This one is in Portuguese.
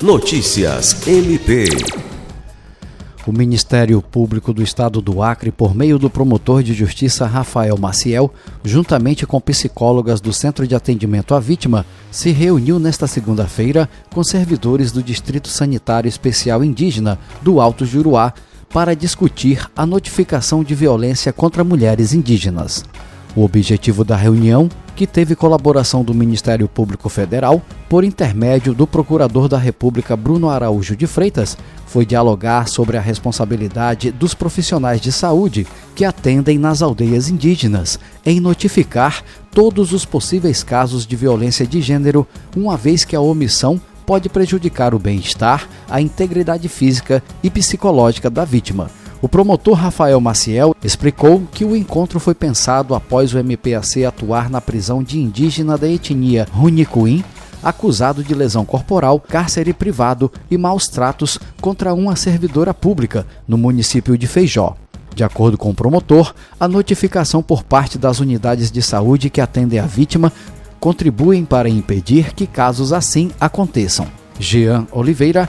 Notícias MP. O Ministério Público do Estado do Acre, por meio do promotor de justiça Rafael Maciel, juntamente com psicólogas do Centro de Atendimento à Vítima, se reuniu nesta segunda-feira com servidores do Distrito Sanitário Especial Indígena do Alto Juruá para discutir a notificação de violência contra mulheres indígenas. O objetivo da reunião, que teve colaboração do Ministério Público Federal, por intermédio do Procurador da República Bruno Araújo de Freitas, foi dialogar sobre a responsabilidade dos profissionais de saúde que atendem nas aldeias indígenas em notificar todos os possíveis casos de violência de gênero, uma vez que a omissão pode prejudicar o bem-estar, a integridade física e psicológica da vítima. O promotor Rafael Maciel explicou que o encontro foi pensado após o MPAC atuar na prisão de indígena da etnia Runicuim, acusado de lesão corporal, cárcere privado e maus tratos contra uma servidora pública no município de Feijó. De acordo com o promotor, a notificação por parte das unidades de saúde que atendem a vítima contribuem para impedir que casos assim aconteçam. Jean Oliveira,